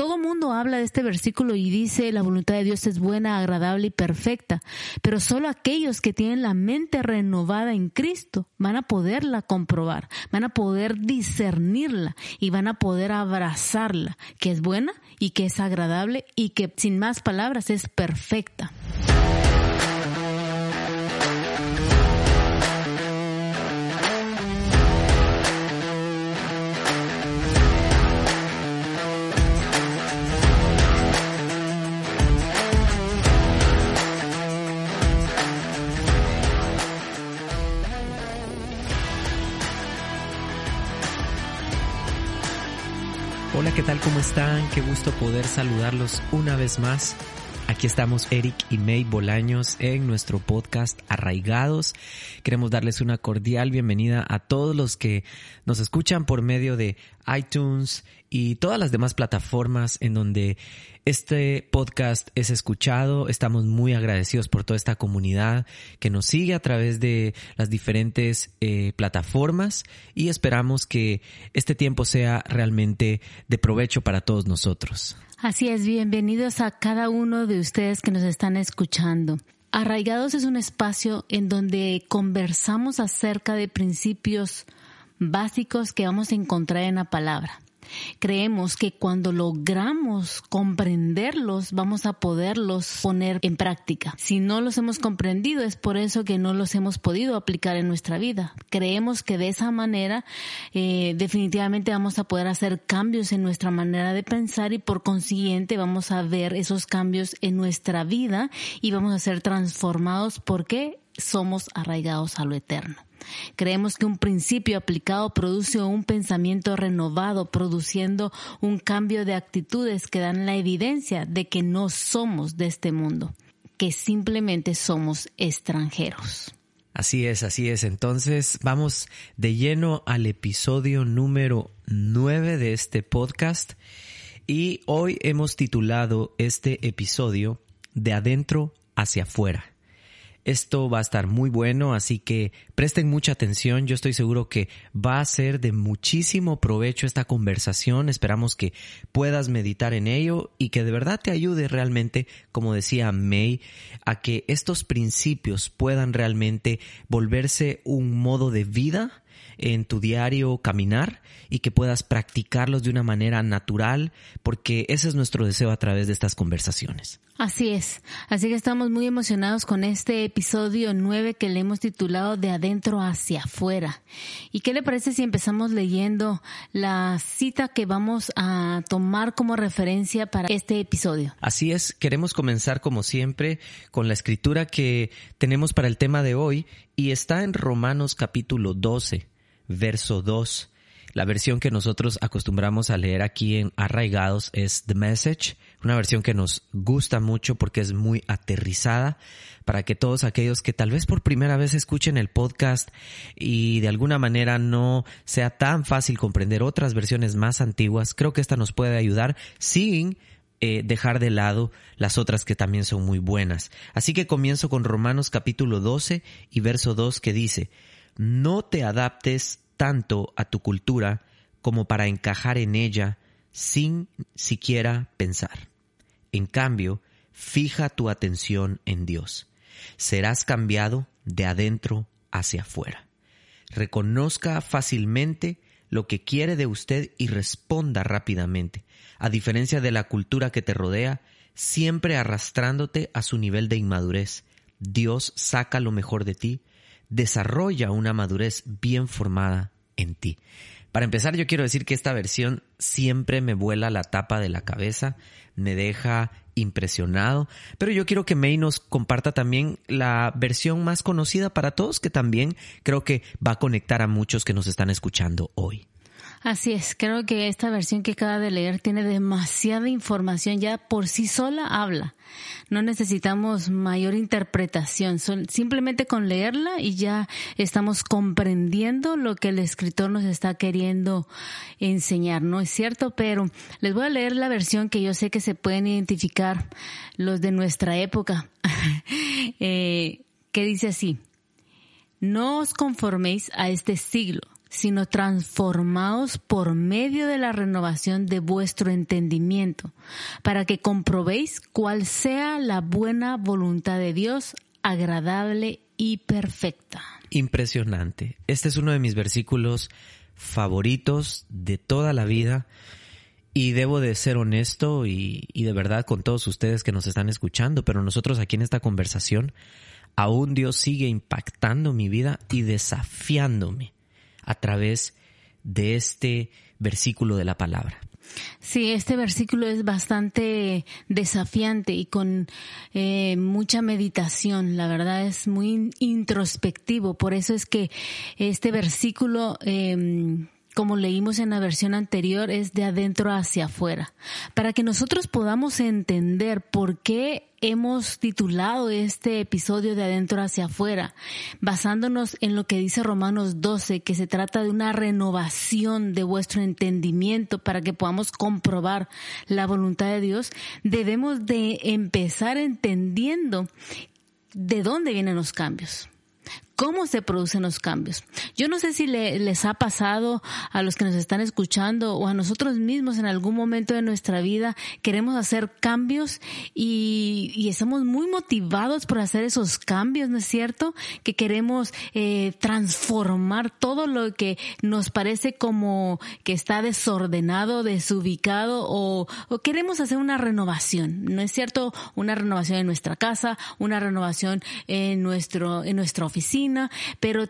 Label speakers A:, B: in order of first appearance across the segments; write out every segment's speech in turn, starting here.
A: todo mundo habla de este versículo y dice la voluntad de Dios es buena, agradable y perfecta, pero solo aquellos que tienen la mente renovada en Cristo van a poderla comprobar, van a poder discernirla y van a poder abrazarla, que es buena y que es agradable y que sin más palabras es perfecta.
B: ¿Qué tal? ¿Cómo están? Qué gusto poder saludarlos una vez más. Aquí estamos Eric y May Bolaños en nuestro podcast Arraigados. Queremos darles una cordial bienvenida a todos los que nos escuchan por medio de iTunes y todas las demás plataformas en donde este podcast es escuchado. Estamos muy agradecidos por toda esta comunidad que nos sigue a través de las diferentes eh, plataformas y esperamos que este tiempo sea realmente de provecho para todos nosotros.
A: Así es, bienvenidos a cada uno de ustedes que nos están escuchando. Arraigados es un espacio en donde conversamos acerca de principios básicos que vamos a encontrar en la palabra. Creemos que cuando logramos comprenderlos, vamos a poderlos poner en práctica. Si no los hemos comprendido, es por eso que no los hemos podido aplicar en nuestra vida. Creemos que de esa manera eh, definitivamente vamos a poder hacer cambios en nuestra manera de pensar y por consiguiente vamos a ver esos cambios en nuestra vida y vamos a ser transformados porque somos arraigados a lo eterno. Creemos que un principio aplicado produce un pensamiento renovado, produciendo un cambio de actitudes que dan la evidencia de que no somos de este mundo, que simplemente somos extranjeros.
B: Así es, así es. Entonces vamos de lleno al episodio número 9 de este podcast y hoy hemos titulado este episodio De adentro hacia afuera. Esto va a estar muy bueno, así que presten mucha atención. Yo estoy seguro que va a ser de muchísimo provecho esta conversación. Esperamos que puedas meditar en ello y que de verdad te ayude realmente, como decía May, a que estos principios puedan realmente volverse un modo de vida en tu diario caminar y que puedas practicarlos de una manera natural, porque ese es nuestro deseo a través de estas conversaciones.
A: Así es. Así que estamos muy emocionados con este episodio 9 que le hemos titulado De adentro hacia afuera. ¿Y qué le parece si empezamos leyendo la cita que vamos a tomar como referencia para este episodio?
B: Así es. Queremos comenzar como siempre con la escritura que tenemos para el tema de hoy y está en Romanos capítulo 12 verso 2. La versión que nosotros acostumbramos a leer aquí en Arraigados es The Message, una versión que nos gusta mucho porque es muy aterrizada para que todos aquellos que tal vez por primera vez escuchen el podcast y de alguna manera no sea tan fácil comprender otras versiones más antiguas, creo que esta nos puede ayudar sin eh, dejar de lado las otras que también son muy buenas. Así que comienzo con Romanos capítulo 12 y verso 2 que dice, no te adaptes tanto a tu cultura como para encajar en ella sin siquiera pensar. En cambio, fija tu atención en Dios. Serás cambiado de adentro hacia afuera. Reconozca fácilmente lo que quiere de usted y responda rápidamente. A diferencia de la cultura que te rodea, siempre arrastrándote a su nivel de inmadurez, Dios saca lo mejor de ti desarrolla una madurez bien formada en ti. Para empezar, yo quiero decir que esta versión siempre me vuela la tapa de la cabeza, me deja impresionado, pero yo quiero que May nos comparta también la versión más conocida para todos, que también creo que va a conectar a muchos que nos están escuchando hoy.
A: Así es, creo que esta versión que acaba de leer tiene demasiada información, ya por sí sola habla. No necesitamos mayor interpretación, simplemente con leerla y ya estamos comprendiendo lo que el escritor nos está queriendo enseñar, ¿no es cierto? Pero les voy a leer la versión que yo sé que se pueden identificar los de nuestra época, eh, que dice así, no os conforméis a este siglo sino transformaos por medio de la renovación de vuestro entendimiento, para que comprobéis cuál sea la buena voluntad de Dios, agradable y perfecta.
B: Impresionante. Este es uno de mis versículos favoritos de toda la vida y debo de ser honesto y, de verdad con todos ustedes que nos están escuchando, pero nosotros aquí en esta conversación, aún Dios sigue impactando mi vida y desafiándome a través de este versículo de la palabra.
A: Sí, este versículo es bastante desafiante y con eh, mucha meditación. La verdad es muy introspectivo. Por eso es que este versículo eh, como leímos en la versión anterior, es de adentro hacia afuera. Para que nosotros podamos entender por qué hemos titulado este episodio de adentro hacia afuera, basándonos en lo que dice Romanos 12, que se trata de una renovación de vuestro entendimiento para que podamos comprobar la voluntad de Dios, debemos de empezar entendiendo de dónde vienen los cambios cómo se producen los cambios. Yo no sé si les ha pasado a los que nos están escuchando o a nosotros mismos en algún momento de nuestra vida queremos hacer cambios y, estamos muy motivados por hacer esos cambios, ¿no es cierto? Que queremos eh, transformar todo lo que nos parece como que está desordenado, desubicado o, o queremos hacer una renovación, ¿no es cierto? Una renovación en nuestra casa, una renovación en nuestro en nuestra oficina pero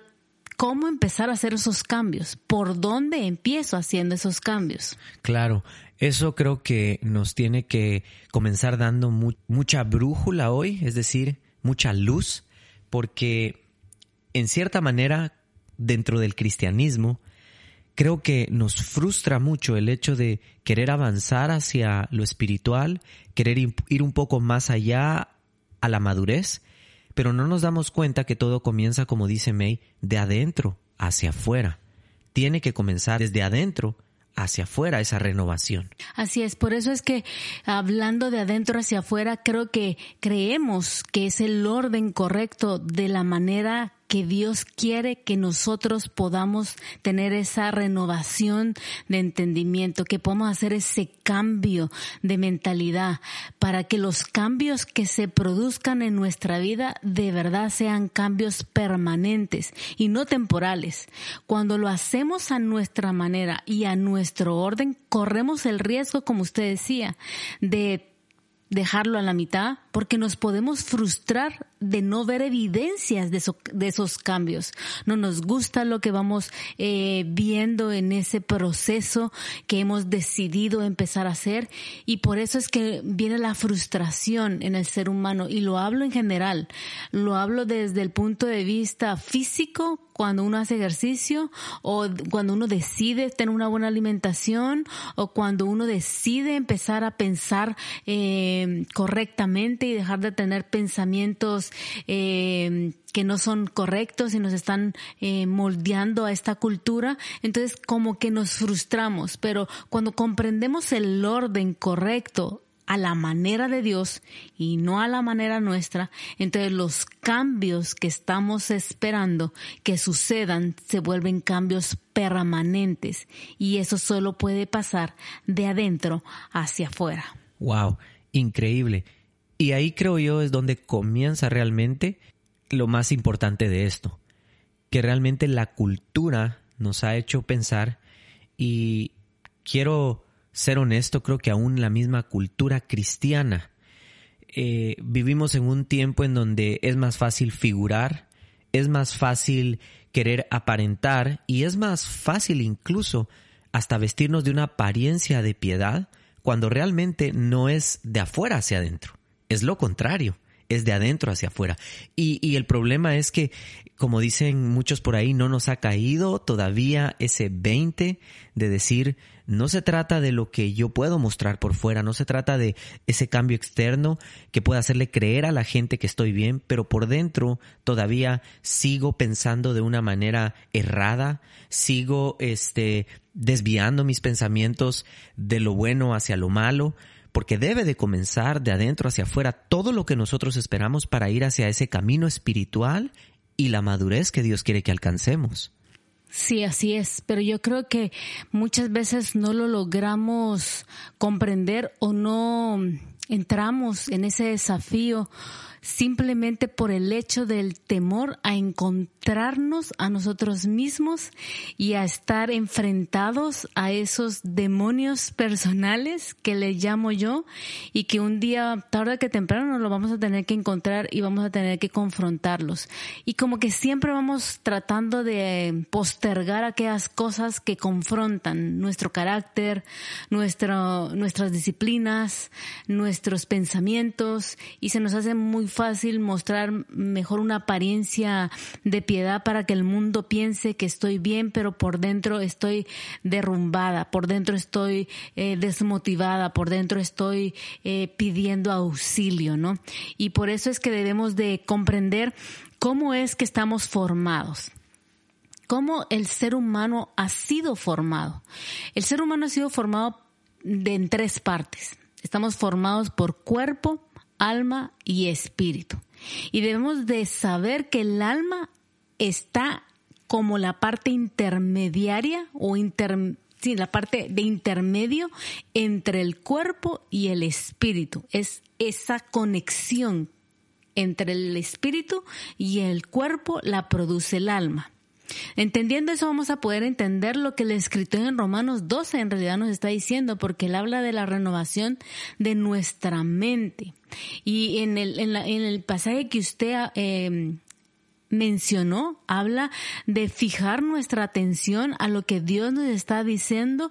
A: ¿cómo empezar a hacer esos cambios? ¿Por dónde empiezo haciendo esos cambios?
B: Claro, eso creo que nos tiene que comenzar dando mucha brújula hoy, es decir, mucha luz, porque en cierta manera, dentro del cristianismo, creo que nos frustra mucho el hecho de querer avanzar hacia lo espiritual, querer ir un poco más allá a la madurez, pero no nos damos cuenta que todo comienza, como dice May, de adentro hacia afuera. Tiene que comenzar desde adentro hacia afuera esa renovación.
A: Así es, por eso es que hablando de adentro hacia afuera, creo que creemos que es el orden correcto de la manera que Dios quiere que nosotros podamos tener esa renovación de entendimiento, que podamos hacer ese cambio de mentalidad para que los cambios que se produzcan en nuestra vida de verdad sean cambios permanentes y no temporales. Cuando lo hacemos a nuestra manera y a nuestro orden, corremos el riesgo, como usted decía, de dejarlo a la mitad porque nos podemos frustrar de no ver evidencias de, esos cambios. No nos gusta lo que vamos eh, viendo en ese proceso que hemos decidido empezar a hacer y por eso es que viene la frustración en el ser humano y lo hablo en general. Lo hablo desde el punto de vista físico cuando uno hace ejercicio o cuando uno decide tener una buena alimentación o cuando uno decide empezar a pensar eh, correctamente y dejar de tener pensamientos eh, que no son correctos y nos están eh, moldeando a esta cultura, entonces como que nos frustramos, pero cuando comprendemos el orden correcto a la manera de Dios y no a la manera nuestra, entonces los cambios que estamos esperando que sucedan se vuelven cambios permanentes y eso solo puede pasar de adentro hacia afuera.
B: Wow, increíble. Y ahí creo yo es donde comienza realmente lo más importante de esto, que realmente la cultura nos ha hecho pensar y quiero ser honesto, creo que aún la misma cultura cristiana. Eh, vivimos en un tiempo en donde es más fácil figurar, es más fácil querer aparentar y es más fácil incluso hasta vestirnos de una apariencia de piedad cuando realmente no es de afuera hacia adentro, es lo contrario es de adentro hacia afuera. Y, y, el problema es que, como dicen muchos por ahí, no nos ha caído todavía ese 20 de decir, no se trata de lo que yo puedo mostrar por fuera, no se trata de ese cambio externo que pueda hacerle creer a la gente que estoy bien, pero por dentro todavía sigo pensando de una manera errada, sigo este desviando mis pensamientos de lo bueno hacia lo malo, porque debe de comenzar de adentro hacia afuera todo lo que nosotros esperamos para ir hacia ese camino espiritual y la madurez que Dios quiere que alcancemos.
A: Sí, así es, pero yo creo que muchas veces no lo logramos comprender o no entramos en ese desafío simplemente por el hecho del temor a encontrarnos a nosotros mismos y a estar enfrentados a esos demonios personales que le llamo yo y que un día, tarde que temprano, nos lo vamos a tener que encontrar y vamos a tener que confrontarlos. Y como que siempre vamos tratando de postergar aquellas cosas que confrontan nuestro carácter, nuestras disciplinas, nuestros pensamientos y se nos hace muy fácil mostrar mejor una apariencia de piedad para que el mundo piense que estoy bien, pero por dentro estoy derrumbada, por dentro estoy eh, desmotivada, por dentro estoy eh, pidiendo auxilio, ¿no? Y por eso es que debemos de comprender cómo es que estamos formados cómo el ser humano ha sido formado. El ser humano ha sido formado de, en tres partes. Estamos formados por cuerpo, alma y espíritu. Y debemos de saber que el alma está como la parte intermediaria o inter, la parte de intermedio entre el cuerpo y el espíritu. Es esa conexión entre el espíritu y el cuerpo la produce el alma. Entendiendo eso vamos a poder entender lo que el escritor en Romanos 12 en realidad nos está diciendo, porque él habla de la renovación de nuestra mente. Y en el, en, el pasaje que usted eh, mencionó, habla de fijar nuestra atención a lo que Dios nos está diciendo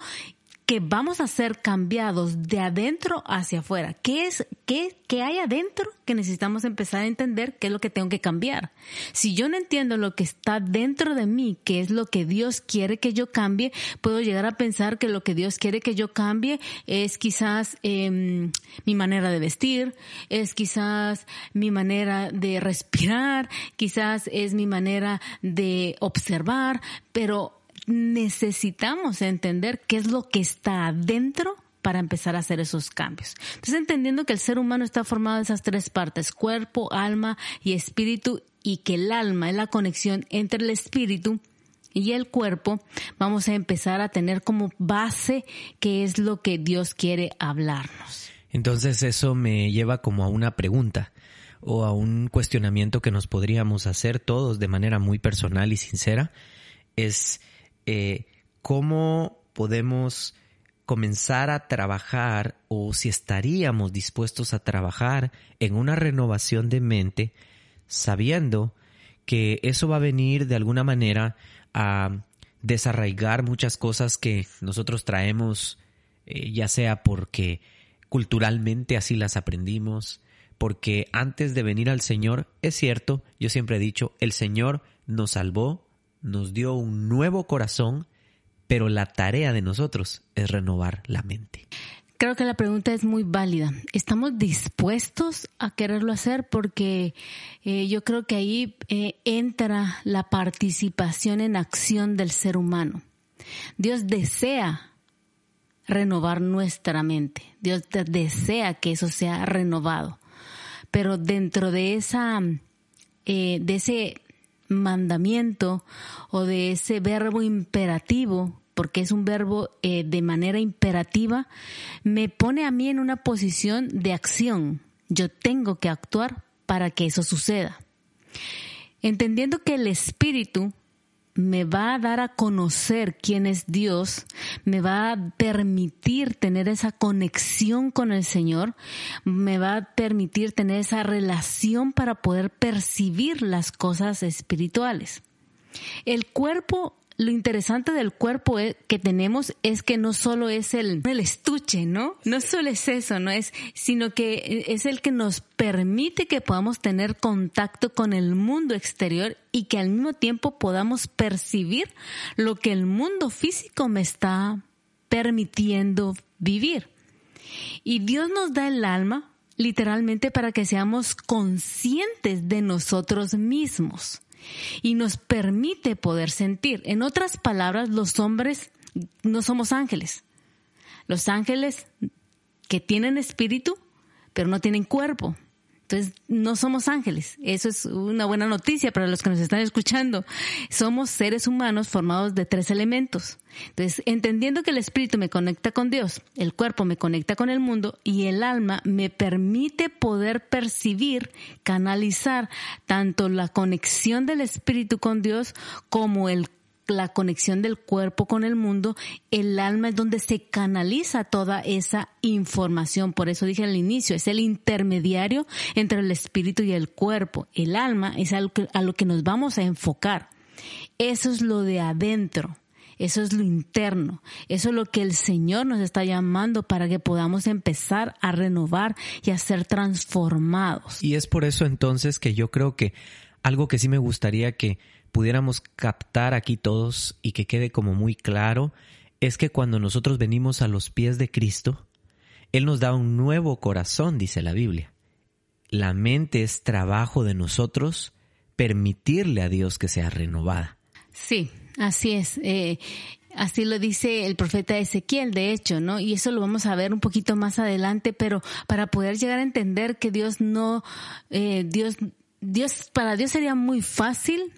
A: que vamos a ser cambiados de adentro hacia afuera. ¿Qué es, qué, qué hay adentro que necesitamos empezar a entender qué es lo que tengo que cambiar? Si yo no entiendo lo que está dentro de mí, qué es lo que Dios quiere que yo cambie, puedo llegar a pensar que lo que Dios quiere que yo cambie es quizás eh, mi manera de vestir, es quizás mi manera de respirar, quizás es mi manera de observar, pero necesitamos entender qué es lo que está adentro para empezar a hacer esos cambios. Entonces, entendiendo que el ser humano está formado de esas tres partes, cuerpo, alma y espíritu, y que el alma es la conexión entre el espíritu y el cuerpo, vamos a empezar a tener como base qué es lo que Dios quiere hablarnos.
B: Entonces, eso me lleva como a una pregunta o a un cuestionamiento que nos podríamos hacer todos de manera muy personal y sincera. Es, eh, cómo podemos comenzar a trabajar o si estaríamos dispuestos a trabajar en una renovación de mente sabiendo que eso va a venir de alguna manera a desarraigar muchas cosas que nosotros traemos, eh, ya sea porque culturalmente así las aprendimos, porque antes de venir al Señor, es cierto, yo siempre he dicho, el Señor nos salvó, nos dio un nuevo corazón, pero la tarea de nosotros es renovar la mente.
A: Creo que la pregunta es muy válida. ¿Estamos dispuestos a quererlo hacer? Porque eh, yo creo que ahí eh, entra la participación en acción del ser humano. Dios desea renovar nuestra mente. Dios desea que eso sea renovado. Pero dentro de esa, eh, de ese mandamiento o de ese verbo imperativo, porque es un verbo eh, de manera imperativa, me pone a mí en una posición de acción. Yo tengo que actuar para que eso suceda. Entendiendo que el Espíritu me va a dar a conocer quién es Dios, me va a permitir tener esa conexión con el Señor, me va a permitir tener esa relación para poder percibir las cosas espirituales. El cuerpo lo interesante del cuerpo que tenemos es que no solo es el, el estuche, ¿no? No solo es eso, no es, sino que es el que nos permite que podamos tener contacto con el mundo exterior y que al mismo tiempo podamos percibir lo que el mundo físico me está permitiendo vivir. Y Dios nos da el alma literalmente para que seamos conscientes de nosotros mismos y nos permite poder sentir. En otras palabras, los hombres no somos ángeles. Los ángeles que tienen espíritu, pero no tienen cuerpo, Entonces, no somos ángeles. Eso es una buena noticia para los que nos están escuchando. Somos seres humanos formados de tres elementos. Entonces, entendiendo que el espíritu me conecta con Dios, el cuerpo me conecta con el mundo y el alma me permite poder percibir, canalizar tanto la conexión del espíritu con Dios como el la conexión del cuerpo con el mundo, el alma es donde se canaliza toda esa información. Por eso dije al inicio, es el intermediario entre el espíritu y el cuerpo. El alma es a lo que, a lo que nos vamos a enfocar. Eso es lo de adentro. Eso es lo interno. Eso es lo que el Señor nos está llamando para que podamos empezar a renovar y a ser transformados.
B: Y es por eso entonces que yo creo que algo que sí me gustaría que pudiéramos captar aquí todos y que quede como muy claro es que cuando nosotros venimos a los pies de Cristo, Él nos da un nuevo corazón, dice la Biblia. La mente es trabajo de nosotros permitirle a Dios que sea renovada.
A: Sí, así es. Eh, así lo dice el profeta Ezequiel, de hecho, ¿no? Y eso lo vamos a ver un poquito más adelante, pero para poder llegar a entender que Dios no, eh, Dios, Dios, para Dios sería muy fácil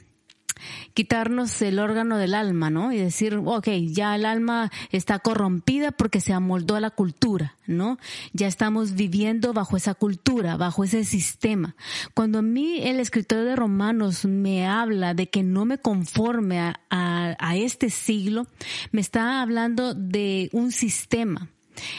A: quitarnos el órgano del alma, ¿no? Y decir, ok, ya el alma está corrompida porque se amoldó a la cultura, ¿no? Ya estamos viviendo bajo esa cultura, bajo ese sistema. Cuando a mí el escritor de Romanos me habla de que no me conforme a, a este siglo, me está hablando de un sistema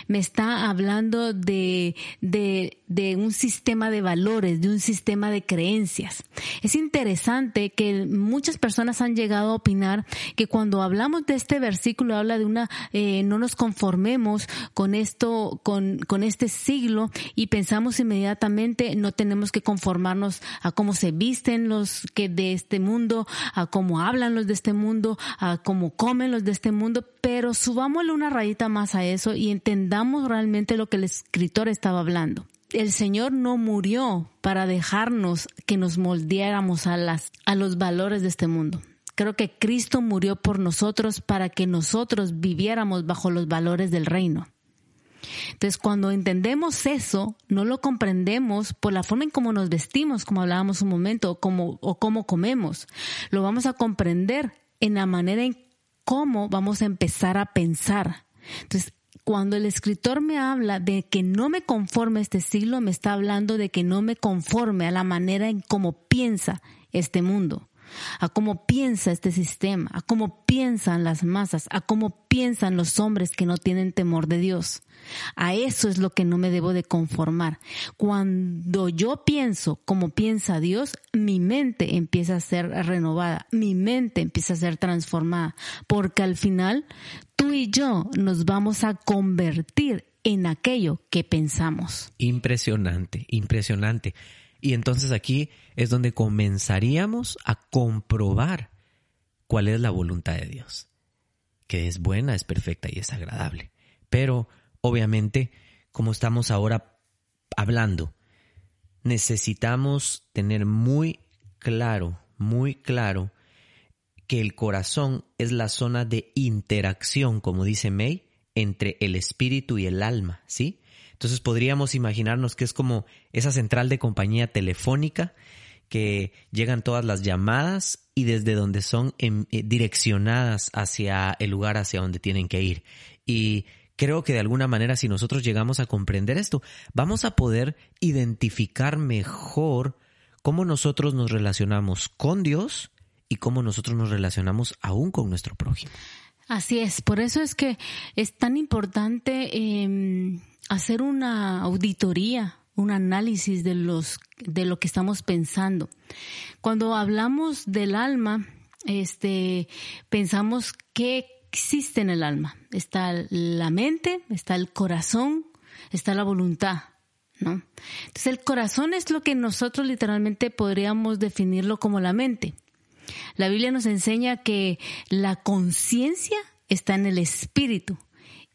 A: me está hablando de, de, un sistema de valores, de un sistema de creencias. Es interesante que muchas personas han llegado a opinar que cuando hablamos de este versículo habla de una, eh, no nos conformemos con esto, con, con este siglo y pensamos inmediatamente no tenemos que conformarnos a cómo se visten los que de este mundo, a cómo hablan los de este mundo, a cómo comen los de este mundo, pero subámosle una rayita más a eso y entendamos realmente lo que el escritor estaba hablando. El Señor no murió para dejarnos que nos moldeáramos a las, a los valores de este mundo. Creo que Cristo murió por nosotros para que nosotros viviéramos bajo los valores del reino. Entonces, cuando entendemos eso, no lo comprendemos por la forma en cómo nos vestimos, como hablábamos un momento, o cómo, o cómo comemos. Lo vamos a comprender en la manera en cómo vamos a empezar a pensar. Entonces, cuando el escritor me habla de que no me conforme este siglo, me está hablando de que no me conforme a la manera en cómo piensa este mundo a cómo piensa este sistema, a cómo piensan las masas, a cómo piensan los hombres que no tienen temor de Dios. A eso es lo que no me debo de conformar. Cuando yo pienso como piensa Dios, mi mente empieza a ser renovada, mi mente empieza a ser transformada, porque al final tú y yo nos vamos a convertir en aquello que pensamos.
B: Impresionante, impresionante. Y entonces aquí es donde comenzaríamos a comprobar cuál es la voluntad de Dios, que es buena, es perfecta y es agradable. Pero obviamente, como estamos ahora hablando, necesitamos tener muy claro, muy claro, que el corazón es la zona de interacción, como dice May, entre el espíritu y el alma, ¿sí? Entonces podríamos imaginarnos que es como esa central de compañía telefónica que llegan todas las llamadas y desde donde son em, eh, direccionadas hacia el lugar hacia donde tienen que ir. Y creo que de alguna manera si nosotros llegamos a comprender esto, vamos a poder identificar mejor cómo nosotros nos relacionamos con Dios y cómo nosotros nos relacionamos aún con nuestro prójimo.
A: Así es, por eso es que es tan importante eh, hacer una auditoría, un análisis de los de lo que estamos pensando. Cuando hablamos del alma, este pensamos que existe en el alma. Está la mente, está el corazón, está la voluntad, ¿no? Entonces el corazón es lo que nosotros literalmente podríamos definirlo como la mente. La Biblia nos enseña que la conciencia está en el espíritu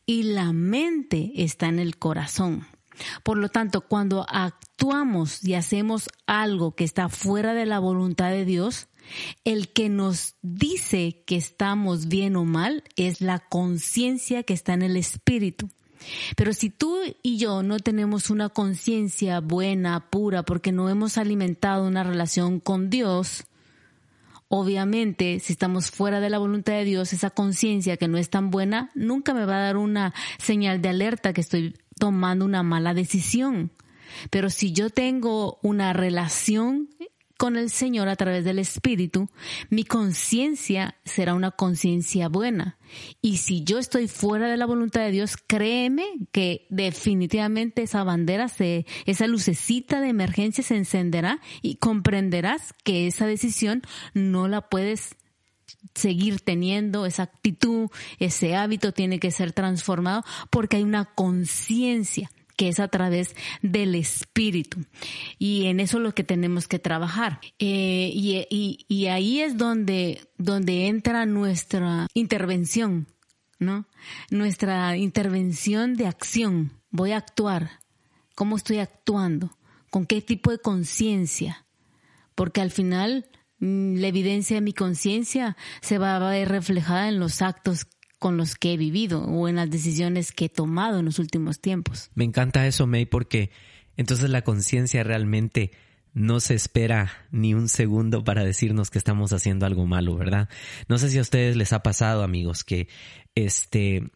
A: y la mente está en el corazón. Por lo tanto, cuando actuamos y hacemos algo que está fuera de la voluntad de Dios, el que nos dice que estamos bien o mal es la conciencia que está en el espíritu. Pero si tú y yo no tenemos una conciencia buena, pura, porque no hemos alimentado una relación con Dios, obviamente si estamos fuera de la voluntad de Dios, esa conciencia que no es tan buena, nunca me va a dar una señal de alerta que estoy tomando una mala decisión. Pero si yo tengo una relación con el Señor a través del Espíritu, mi conciencia será una conciencia buena. Y si yo estoy fuera de la voluntad de Dios, créeme que definitivamente esa bandera, se, esa lucecita de emergencia se encenderá y comprenderás que esa decisión no la puedes seguir teniendo esa actitud, ese hábito tiene que ser transformado porque hay una conciencia que es a través del Espíritu. Y en eso es lo que tenemos que trabajar. Eh, y, ahí es donde, donde entra nuestra intervención, ¿no? Nuestra intervención de acción. Voy a actuar. ¿Cómo estoy actuando? ¿Con qué tipo de conciencia? Porque al final mm, la evidencia de mi conciencia se va a ver reflejada en los actos con los que he vivido o en las decisiones que he tomado en los últimos tiempos.
B: Me encanta eso, May, porque entonces la conciencia realmente no se espera ni un segundo para decirnos que estamos haciendo algo malo, ¿verdad? No sé si a ustedes les ha pasado, amigos, que este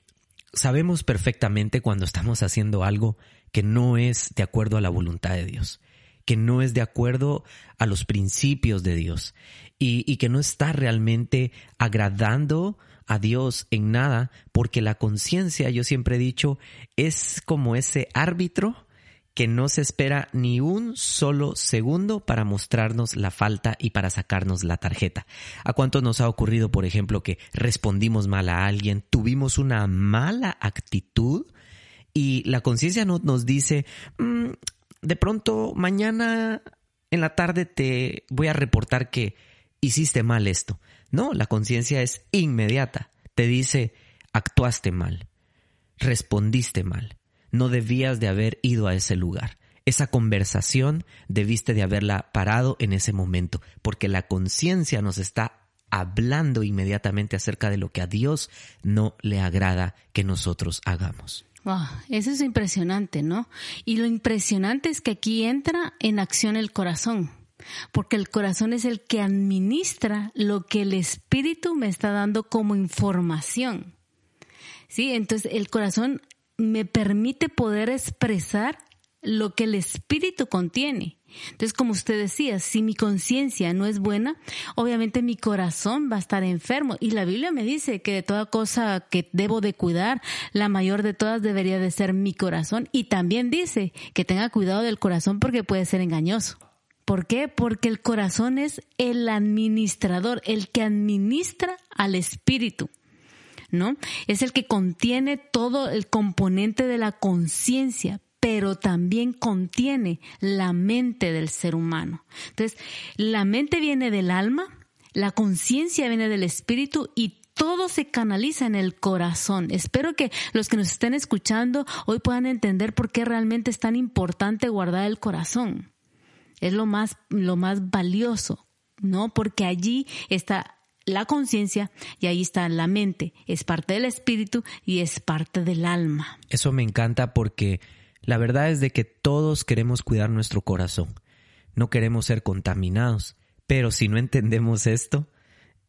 B: sabemos perfectamente cuando estamos haciendo algo que no es de acuerdo a la voluntad de Dios, que no es de acuerdo a los principios de Dios y, y que no está realmente agradando a Dios en nada, porque la conciencia, yo siempre he dicho, es como ese árbitro que no se espera ni un solo segundo para mostrarnos la falta y para sacarnos la tarjeta. ¿A cuánto nos ha ocurrido, por ejemplo, que respondimos mal a alguien, tuvimos una mala actitud y la conciencia no, nos dice, mm, de pronto mañana en la tarde te voy a reportar que hiciste mal esto. No, la conciencia es inmediata. Te dice, actuaste mal, respondiste mal, no debías de haber ido a ese lugar. Esa conversación debiste de haberla parado en ese momento, porque la conciencia nos está hablando inmediatamente acerca de lo que a Dios no le agrada que nosotros hagamos.
A: Eso es impresionante, ¿no? Y lo impresionante es que aquí entra en acción el corazón porque el corazón es el que administra lo que el espíritu me está dando como información. ¿Sí? Entonces el corazón me permite poder expresar lo que el espíritu contiene. Entonces, como usted decía, si mi conciencia no es buena, obviamente mi corazón va a estar enfermo. Y la Biblia me dice que de toda cosa que debo de cuidar, la mayor de todas debería de ser mi corazón. Y también dice que tenga cuidado del corazón porque puede ser engañoso. ¿Por qué? Porque el corazón es el administrador, el que administra al espíritu. ¿No? Es el que contiene todo el componente de la conciencia, pero también contiene la mente del ser humano. Entonces, la mente viene del alma, la conciencia viene del espíritu y todo se canaliza en el corazón. Espero que los que nos estén escuchando hoy puedan entender por qué realmente es tan importante guardar el corazón es lo más, lo más valioso, ¿no? Porque allí está la conciencia y ahí está la mente. Es parte del espíritu y es parte del alma.
B: Eso me encanta porque la verdad es de que todos queremos cuidar nuestro corazón. No queremos ser contaminados. Pero si no entendemos esto,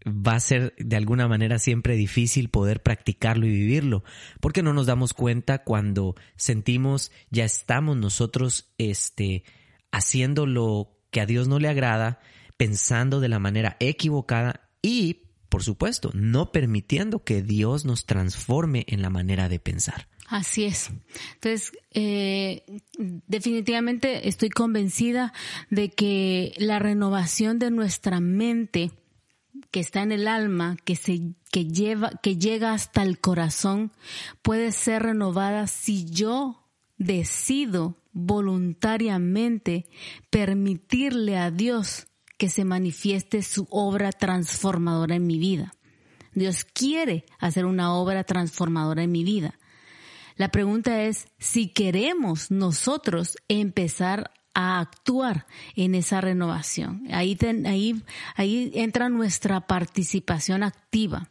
B: va a ser de alguna manera siempre difícil poder practicarlo y vivirlo, porque no nos damos cuenta cuando sentimos ya estamos nosotros este haciendo lo que a Dios no le agrada, pensando de la manera equivocada y, por supuesto, no permitiendo que Dios nos transforme en la manera de pensar.
A: Así es. Entonces, eh, definitivamente estoy convencida de que la renovación de nuestra mente, que está en el alma, que se que lleva, que llega hasta el corazón, puede ser renovada si yo decido voluntariamente permitirle a Dios que se manifieste su obra transformadora en mi vida. Dios quiere hacer una obra transformadora en mi vida. La pregunta es si queremos nosotros empezar a actuar en esa renovación. Ahí, ahí, entra nuestra participación activa.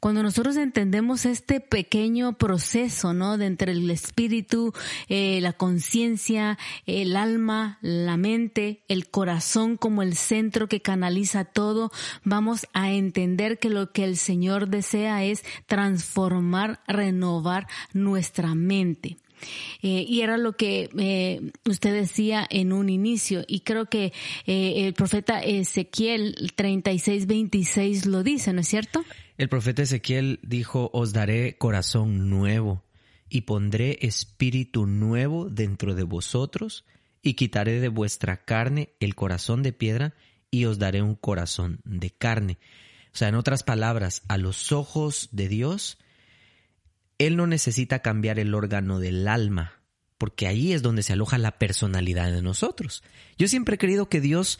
A: Cuando nosotros entendemos este pequeño proceso, ¿no? De entre el espíritu, eh, la conciencia, el alma, la mente, el corazón como el centro que canaliza todo, vamos a entender que lo que el Señor desea es transformar, renovar nuestra mente. Eh, y era lo que eh, usted decía en un inicio, y creo que eh, el profeta Ezequiel 36, 26 lo dice, ¿no es cierto?
B: El profeta Ezequiel dijo, os daré corazón nuevo y pondré espíritu nuevo dentro de vosotros y quitaré de vuestra carne el corazón de piedra y os daré un corazón de carne. O sea, en otras palabras, a los ojos de Dios, él no necesita cambiar el órgano del alma, porque ahí es donde se aloja la personalidad de nosotros. Yo siempre he creído que Dios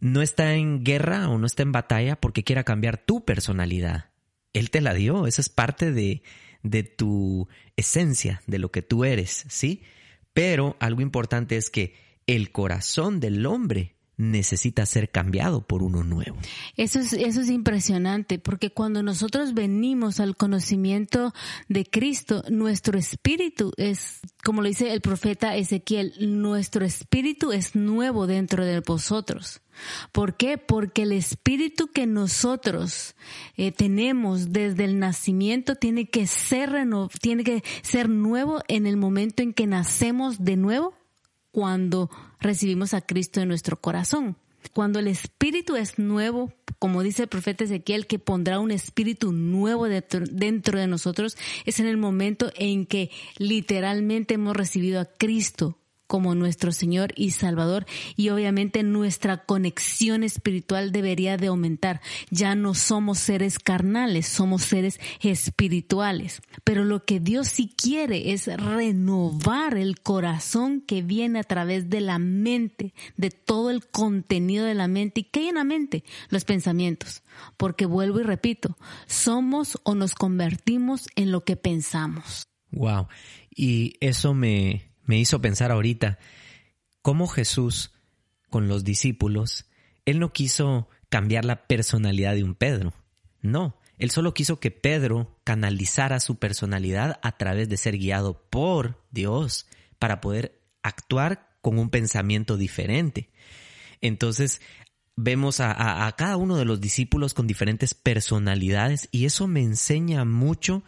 B: no está en guerra o no está en batalla porque quiera cambiar tu personalidad. Él te la dio, esa es parte de, de tu esencia, de lo que tú eres, ¿sí? Pero algo importante es que el corazón del hombre necesita ser cambiado por uno nuevo.
A: Eso es, eso es impresionante, porque cuando nosotros venimos al conocimiento de Cristo, nuestro espíritu es, como lo dice el profeta Ezequiel, nuestro espíritu es nuevo dentro de vosotros. ¿Por qué? Porque el espíritu que nosotros eh, tenemos desde el nacimiento tiene que ser tiene que ser nuevo en el momento en que nacemos de nuevo cuando recibimos a Cristo en nuestro corazón. Cuando el espíritu es nuevo, como dice el profeta Ezequiel, que pondrá un espíritu nuevo dentro, de nosotros, es en el momento en que literalmente hemos recibido a Cristo como nuestro Señor y Salvador y obviamente nuestra conexión espiritual debería de aumentar. Ya no somos seres carnales, somos seres espirituales. Pero lo que Dios sí quiere es renovar el corazón que viene a través de la mente, de todo el contenido de la mente. ¿Y qué hay en la mente? Los pensamientos. Porque vuelvo y repito, somos o nos convertimos en lo que pensamos.
B: Wow. Y eso me, me hizo pensar ahorita cómo Jesús con los discípulos, él no quiso cambiar la personalidad de un Pedro, no, él solo quiso que Pedro canalizara su personalidad a través de ser guiado por Dios para poder actuar con un pensamiento diferente. Entonces, vemos a, a, cada uno de los discípulos con diferentes personalidades y eso me enseña mucho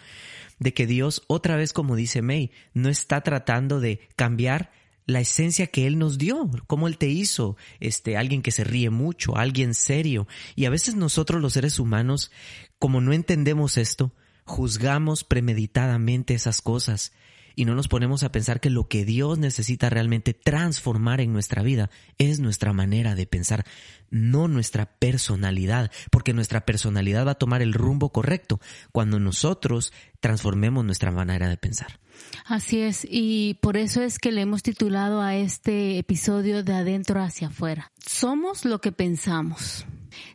B: de que Dios, otra vez como dice May, no está tratando de cambiar la esencia que Él nos dio, como Él te hizo, este, alguien que se ríe mucho, alguien serio. Y a veces nosotros los seres humanos, como no entendemos esto, juzgamos premeditadamente esas cosas y no nos ponemos a pensar que lo que Dios necesita realmente transformar en nuestra vida es nuestra manera de pensar, no nuestra personalidad, porque nuestra personalidad va a tomar el rumbo correcto cuando nosotros transformemos nuestra manera de pensar.
A: Así es, y por eso es que le hemos titulado a este episodio de adentro hacia afuera. Somos lo que pensamos.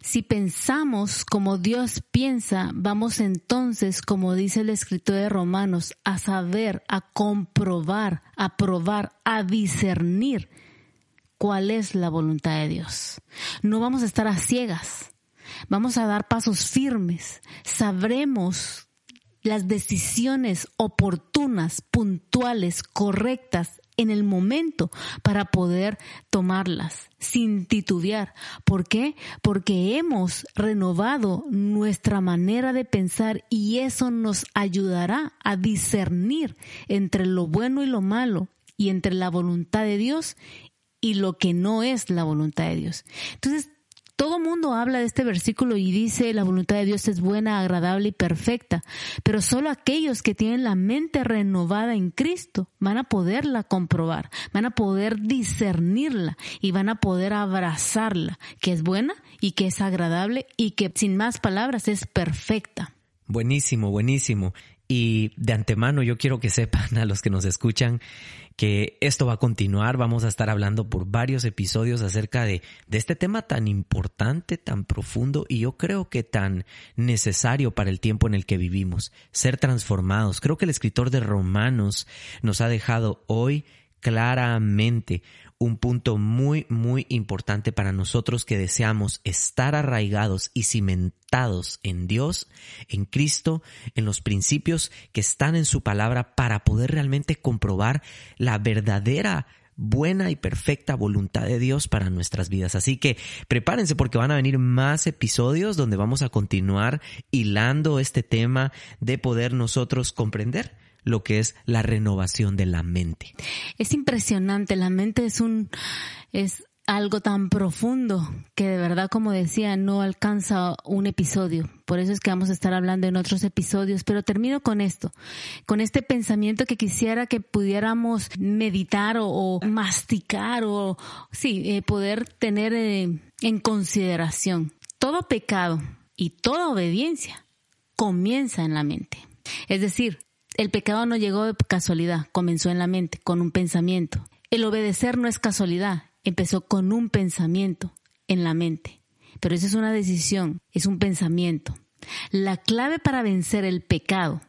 A: Si pensamos como Dios piensa, vamos entonces, como dice el escritor de Romanos, a saber, a comprobar, a probar, a discernir cuál es la voluntad de Dios. No vamos a estar a ciegas. Vamos a dar pasos firmes. Sabremos las decisiones oportunas, puntuales, correctas en el momento para poder tomarlas sin titubear. ¿Por qué? Porque hemos renovado nuestra manera de pensar y eso nos ayudará a discernir entre lo bueno y lo malo y entre la voluntad de Dios y lo que no es la voluntad de Dios. Entonces, todo mundo habla de este versículo y dice la voluntad de Dios es buena, agradable y perfecta, pero solo aquellos que tienen la mente renovada en Cristo van a poderla comprobar, van a poder discernirla y van a poder abrazarla, que es buena y que es agradable y que sin más palabras es perfecta.
B: Buenísimo, buenísimo. Y de antemano yo quiero que sepan a los que nos escuchan que esto va a continuar. Vamos a estar hablando por varios episodios acerca de, de, este tema tan importante, tan profundo y yo creo que tan necesario para el tiempo en el que vivimos. Ser transformados. Creo que el escritor de Romanos nos ha dejado hoy claramente un punto muy, muy importante para nosotros que deseamos estar arraigados y cimentados en Dios, en Cristo, en los principios que están en su palabra para poder realmente comprobar la verdadera buena y perfecta voluntad de Dios para nuestras vidas. Así que prepárense porque van a venir más episodios donde vamos a continuar hilando este tema de poder nosotros comprender lo que es la renovación de la mente.
A: Es impresionante, la mente es un es algo tan profundo que de verdad, como decía, no alcanza un episodio. Por eso es que vamos a estar hablando en otros episodios. Pero termino con esto, con este pensamiento que quisiera que pudiéramos meditar o, masticar o, sí, eh, poder tener eh, en consideración. Todo pecado y toda obediencia comienza en la mente. Es decir, el pecado no llegó de casualidad, comenzó en la mente, con un pensamiento. El obedecer no es casualidad, empezó con un pensamiento en la mente. Pero eso es una decisión, es un pensamiento. La clave para vencer el pecado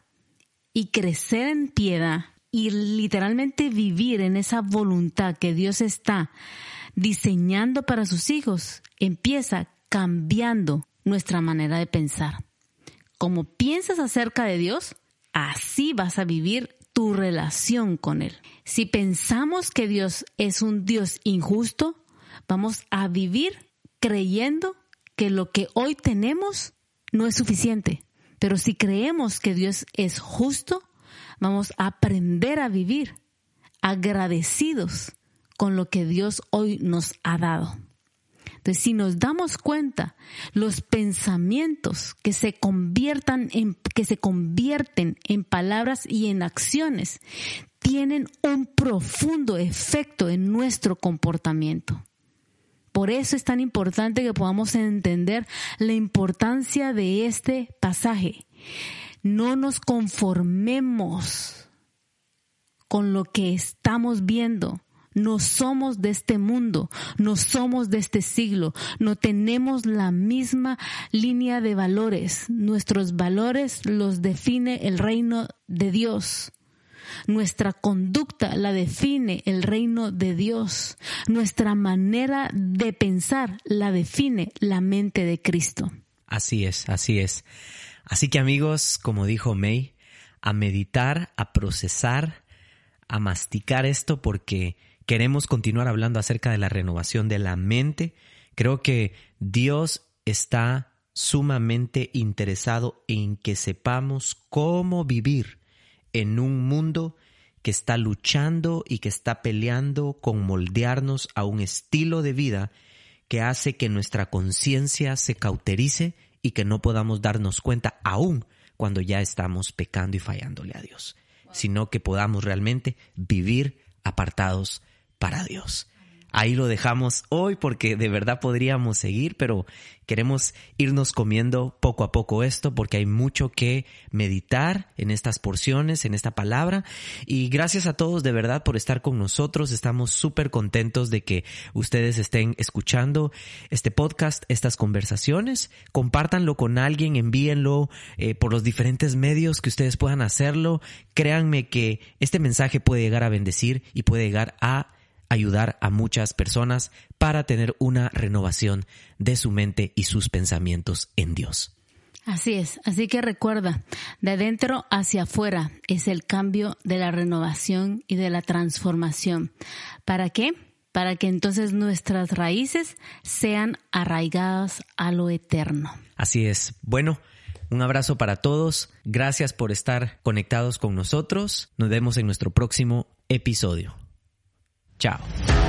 A: y crecer en piedad y literalmente vivir en esa voluntad que Dios está diseñando para sus hijos empieza cambiando nuestra manera de pensar. Como piensas acerca de Dios, Así vas a vivir tu relación con Él. Si pensamos que Dios es un Dios injusto, vamos a vivir creyendo que lo que hoy tenemos no es suficiente. Pero si creemos que Dios es justo, vamos a aprender a vivir agradecidos con lo que Dios hoy nos ha dado. Entonces, si nos damos cuenta, los pensamientos que se conviertan en, que se convierten en palabras y en acciones, tienen un profundo efecto en nuestro comportamiento. Por eso es tan importante que podamos entender la importancia de este pasaje. No nos conformemos con lo que estamos viendo no somos de este mundo, no somos de este siglo, no tenemos la misma línea de valores. Nuestros valores los define el reino de Dios. Nuestra conducta la define el reino de Dios. Nuestra manera de pensar la define la mente de Cristo.
B: Así es, así es. Así que amigos, como dijo May, a meditar, a procesar, a masticar esto porque queremos continuar hablando acerca de la renovación de la mente. Creo que Dios está sumamente interesado en que sepamos cómo vivir en un mundo que está luchando y que está peleando con moldearnos a un estilo de vida que hace que nuestra conciencia se cauterice y que no podamos darnos cuenta aún cuando ya estamos pecando y fallándole a Dios, sino que podamos realmente vivir apartados para Dios. Ahí lo dejamos hoy porque de verdad podríamos seguir, pero queremos irnos comiendo poco a poco esto porque hay mucho que meditar en estas porciones, en esta palabra. Y gracias a todos de verdad por estar con nosotros. Estamos súper contentos de que ustedes estén escuchando este podcast, estas conversaciones. Compártanlo con alguien, envíenlo eh, por los diferentes medios que ustedes puedan hacerlo. Créanme que este mensaje puede llegar a bendecir y puede llegar a ayudar a muchas personas para tener una renovación de su mente y sus pensamientos en Dios.
A: Así es, así que recuerda, de adentro hacia afuera es el cambio de la renovación y de la transformación. ¿Para qué? Para que entonces nuestras raíces sean arraigadas a lo eterno.
B: Así es. Bueno, un abrazo para todos. Gracias por estar conectados con nosotros. Nos vemos en nuestro próximo episodio. 教。